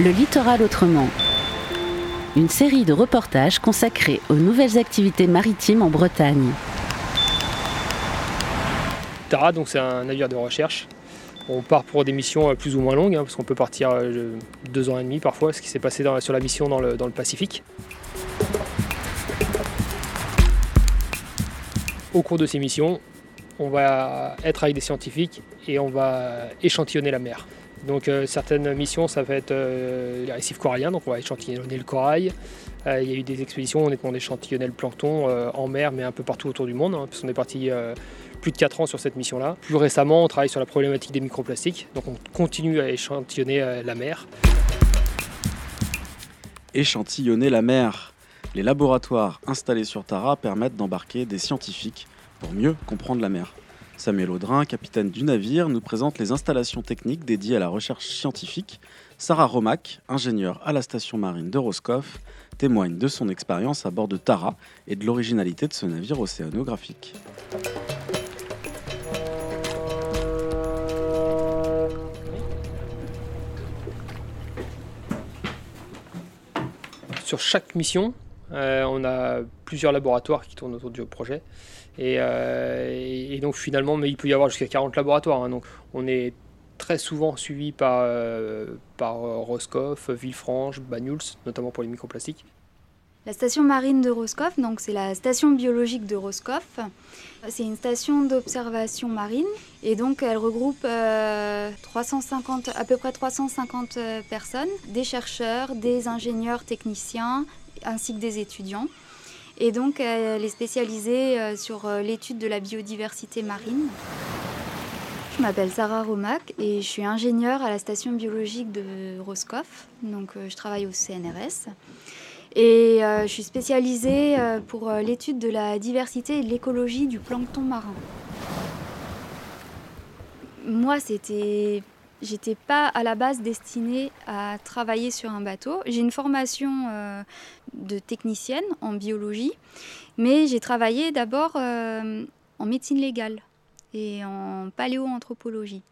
Le littoral autrement. Une série de reportages consacrés aux nouvelles activités maritimes en Bretagne. Tara, donc c'est un navire de recherche. On part pour des missions euh, plus ou moins longues, hein, parce qu'on peut partir euh, deux ans et demi parfois, ce qui s'est passé sur la mission dans le, dans le Pacifique. Au cours de ces missions, on va être avec des scientifiques et on va échantillonner la mer. Donc euh, certaines missions, ça va être euh, les récifs coralliens, donc on va échantillonner le corail. Euh, il y a eu des expéditions, on, est, on échantillonnait le plancton en mer, mais un peu partout autour du monde, hein, parce qu'on est parti plus de 4 ans sur cette mission-là. Plus récemment, on travaille sur la problématique des microplastiques, donc on continue à échantillonner la mer. Échantillonner la mer. Les laboratoires installés sur Tara permettent d'embarquer des scientifiques pour mieux comprendre la mer. Samuel Audrin, capitaine du navire, nous présente les installations techniques dédiées à la recherche scientifique. Sarah Romac, ingénieure à la station marine de Roscoff, témoigne de son expérience à bord de Tara et de l'originalité de ce navire océanographique. Sur chaque mission, euh, on a plusieurs laboratoires qui tournent autour du projet. Euh, et, donc finalement, mais il peut y avoir jusqu'à 40 laboratoires. Hein. donc on est très souvent suivi par, euh, Roscoff, Villefranche, Banyuls, notamment pour les microplastiques. La station marine de Roscoff, donc c'est la station biologique de Roscoff. C'est une station d'observation marine et donc elle regroupe 350, à peu près 350 personnes, des chercheurs, des ingénieurs techniciens, ainsi que des étudiants. Et donc, elle est spécialisée euh, sur euh, l'étude de la biodiversité marine. Je m'appelle Sarah Romac et je suis ingénieure à la station biologique de Roscoff. Donc, euh, je travaille au CNRS. Et je suis spécialisée pour l'étude de la diversité et de l'écologie du plancton marin. Moi, c'était J'étais pas à la base destinée à travailler sur un bateau. J'ai une formation euh, de technicienne en biologie, mais j'ai travaillé d'abord euh, en médecine légale et en paléoanthropologie.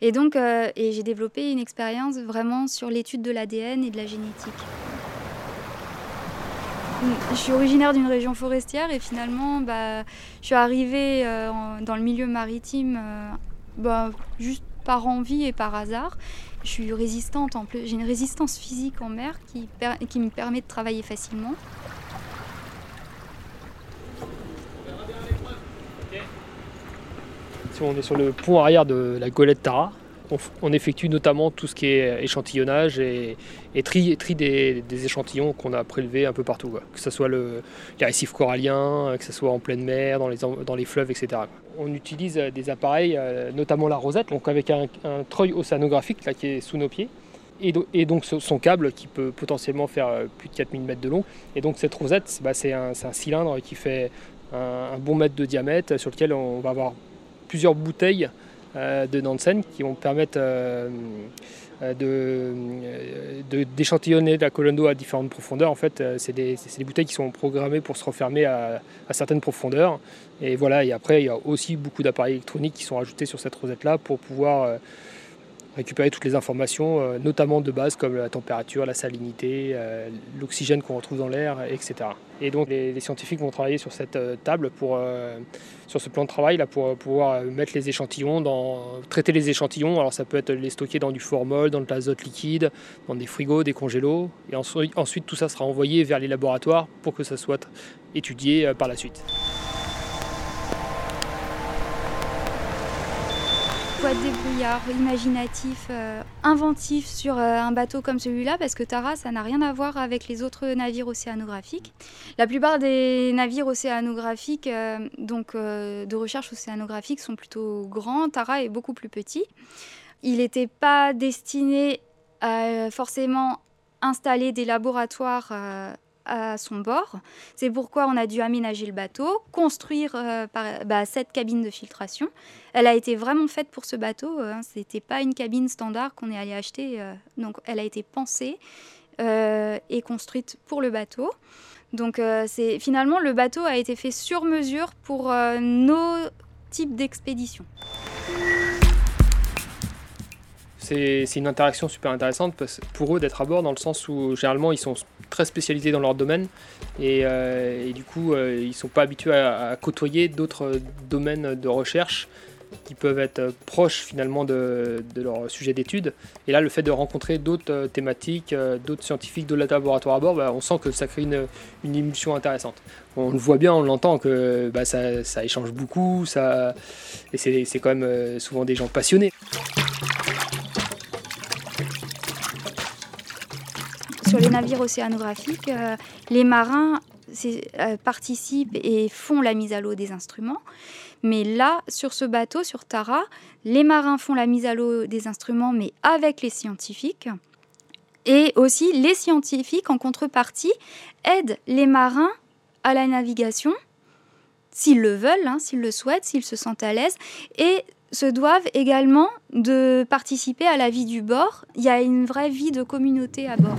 Et donc, euh, et j'ai développé une expérience vraiment sur l'étude de l'ADN et de la génétique. Je suis originaire d'une région forestière et finalement, bah, je suis arrivée dans le milieu maritime bah, juste par envie et par hasard. Je suis résistante j'ai une résistance physique en mer qui, qui me permet de travailler facilement. On est sur le pont arrière de la Golette Tara, on, effectue notamment tout ce qui est échantillonnage et, tri, des, échantillons qu'on a prélevés un peu partout. Que ce soit le, les récifs coralliens, que ce soit en pleine mer, dans les, fleuves, etc. On utilise des appareils, euh, notamment la rosette, donc avec un, treuil océanographique qui est sous nos pieds. Et, donc son câble qui peut potentiellement faire euh, plus de 4000 mètres de long. Et donc cette rosette, bah, c'est un, cylindre qui fait un, bon mètre de diamètre sur lequel on va avoir plusieurs bouteilles euh, de Nansen qui vont permettre euh, euh, d'échantillonner la colonne d'eau à différentes profondeurs. En fait, c'est des, bouteilles qui sont programmées pour se refermer à, à, certaines profondeurs. Et voilà, et après, il y a aussi beaucoup d'appareils électroniques qui sont ajoutés sur cette rosette-là pour pouvoir récupérer toutes les informations, euh, notamment de base comme la température, la salinité, euh, l'oxygène qu'on retrouve dans l'air, etc. Et donc les, scientifiques vont travailler sur cette euh, table, pour, sur ce plan de travail là, pour pouvoir mettre les échantillons, dans, traiter les échantillons. Alors ça peut être les stocker dans du formol, dans de l'azote liquide, dans des frigos, des congélos. Et ensuite, ensuite tout ça sera envoyé vers les laboratoires pour que ça soit étudié par la suite. Débrouillard, imaginatif, euh, inventif sur euh, un bateau comme celui-là, parce que Tara, ça n'a rien à voir avec les autres navires océanographiques. La plupart des navires océanographiques, euh, donc de recherche océanographique, sont plutôt grands. Tara est beaucoup plus petit. Il n'était pas destiné à forcément installer des laboratoires à son bord. C'est pourquoi on a dû aménager le bateau, construire euh, bah, cette cabine de filtration. Elle a été vraiment faite pour ce bateau. Hein. Ce n'était pas une cabine standard qu'on est allé acheter. Euh, donc elle a été pensée euh, et construite pour le bateau. Donc c'est finalement le bateau a été fait sur mesure pour nos types d'expéditions. C'est une interaction super intéressante pour eux d'être à bord dans le sens où généralement ils sont très spécialisés dans leur domaine et, euh, du coup euh, ils ne sont pas habitués à, côtoyer d'autres domaines de recherche qui peuvent être proches finalement de, leur sujet d'étude. Et là, le fait de rencontrer d'autres thématiques, d'autres scientifiques de la laboratoire à bord, bah, on sent que ça crée une, une, émulsion intéressante. On le voit bien, on l'entend que bah, ça, ça, échange beaucoup, ça, et c'est quand même souvent des gens passionnés. Navires océanographiques, euh, les marins euh, participent et font la mise à l'eau des instruments. Mais là, sur ce bateau, sur Tara, les marins font la mise à l'eau des instruments, mais avec les scientifiques. Et aussi, les scientifiques, en contrepartie, aident les marins à la navigation, s'ils le veulent, hein, s'ils le souhaitent, s'ils se sentent à l'aise, et se doivent également de participer à la vie du bord. Il y a une vraie vie de communauté à bord.